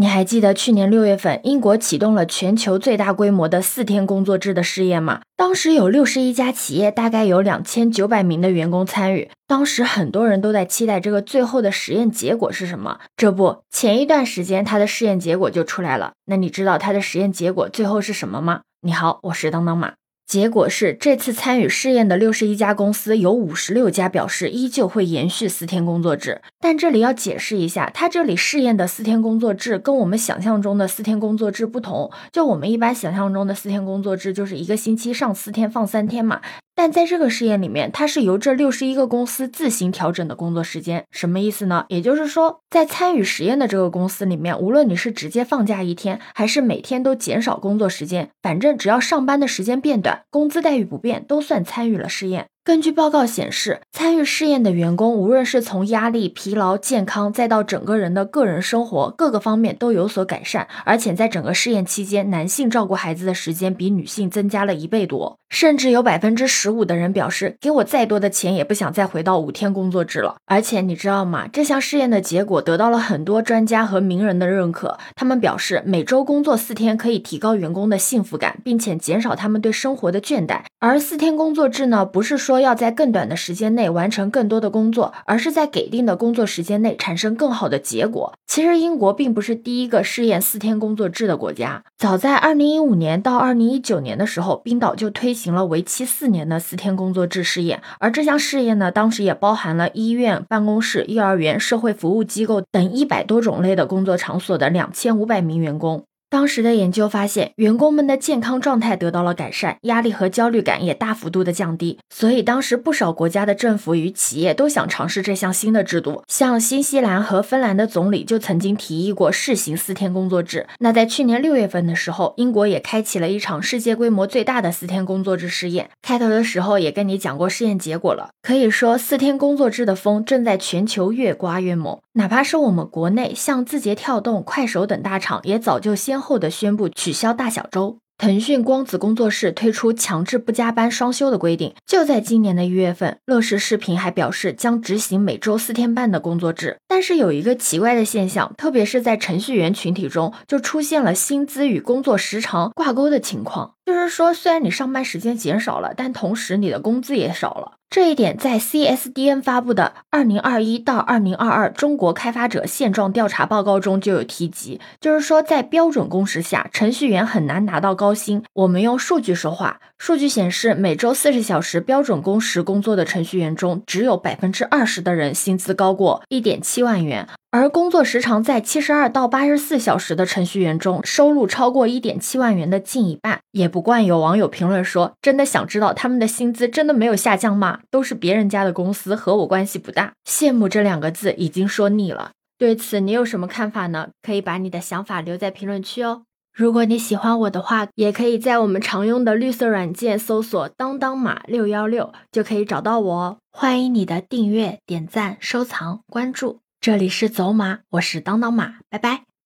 你还记得去年六月份，英国启动了全球最大规模的四天工作制的试验吗？当时有六十一家企业，大概有两千九百名的员工参与。当时很多人都在期待这个最后的实验结果是什么。这不，前一段时间它的试验结果就出来了。那你知道它的实验结果最后是什么吗？你好，我是当当马。结果是，这次参与试验的六十一家公司，有五十六家表示依旧会延续四天工作制。但这里要解释一下，它这里试验的四天工作制跟我们想象中的四天工作制不同。就我们一般想象中的四天工作制，就是一个星期上四天，放三天嘛。但在这个试验里面，它是由这六十一个公司自行调整的工作时间，什么意思呢？也就是说，在参与实验的这个公司里面，无论你是直接放假一天，还是每天都减少工作时间，反正只要上班的时间变短，工资待遇不变，都算参与了试验。根据报告显示，参与试验的员工，无论是从压力、疲劳、健康，再到整个人的个人生活各个方面都有所改善。而且在整个试验期间，男性照顾孩子的时间比女性增加了一倍多，甚至有百分之十五的人表示，给我再多的钱也不想再回到五天工作制了。而且你知道吗？这项试验的结果得到了很多专家和名人的认可。他们表示，每周工作四天可以提高员工的幸福感，并且减少他们对生活的倦怠。而四天工作制呢，不是说。说要在更短的时间内完成更多的工作，而是在给定的工作时间内产生更好的结果。其实，英国并不是第一个试验四天工作制的国家。早在二零一五年到二零一九年的时候，冰岛就推行了为期四年的四天工作制试验。而这项试验呢，当时也包含了医院、办公室、幼儿园、社会服务机构等一百多种类的工作场所的两千五百名员工。当时的研究发现，员工们的健康状态得到了改善，压力和焦虑感也大幅度的降低。所以，当时不少国家的政府与企业都想尝试这项新的制度。像新西兰和芬兰的总理就曾经提议过试行四天工作制。那在去年六月份的时候，英国也开启了一场世界规模最大的四天工作制试验。开头的时候也跟你讲过试验结果了，可以说四天工作制的风正在全球越刮越猛。哪怕是我们国内，像字节跳动、快手等大厂，也早就先后的宣布取消大小周。腾讯光子工作室推出强制不加班双休的规定。就在今年的一月份，乐视视频还表示将执行每周四天半的工作制。但是有一个奇怪的现象，特别是在程序员群体中，就出现了薪资与工作时长挂钩的情况。就是说，虽然你上班时间减少了，但同时你的工资也少了。这一点在 CSDN 发布的二零二一到二零二二中国开发者现状调查报告中就有提及，就是说在标准工时下，程序员很难拿到高薪。我们用数据说话，数据显示，每周四十小时标准工时工作的程序员中，只有百分之二十的人薪资高过一点七万元。而工作时长在七十二到八十四小时的程序员中，收入超过一点七万元的近一半。也不怪有网友评论说：“真的想知道他们的薪资真的没有下降吗？都是别人家的公司，和我关系不大。”羡慕这两个字已经说腻了。对此你有什么看法呢？可以把你的想法留在评论区哦。如果你喜欢我的话，也可以在我们常用的绿色软件搜索“当当马六幺六”就可以找到我哦。欢迎你的订阅、点赞、收藏、关注。这里是走马，我是当当马，拜拜。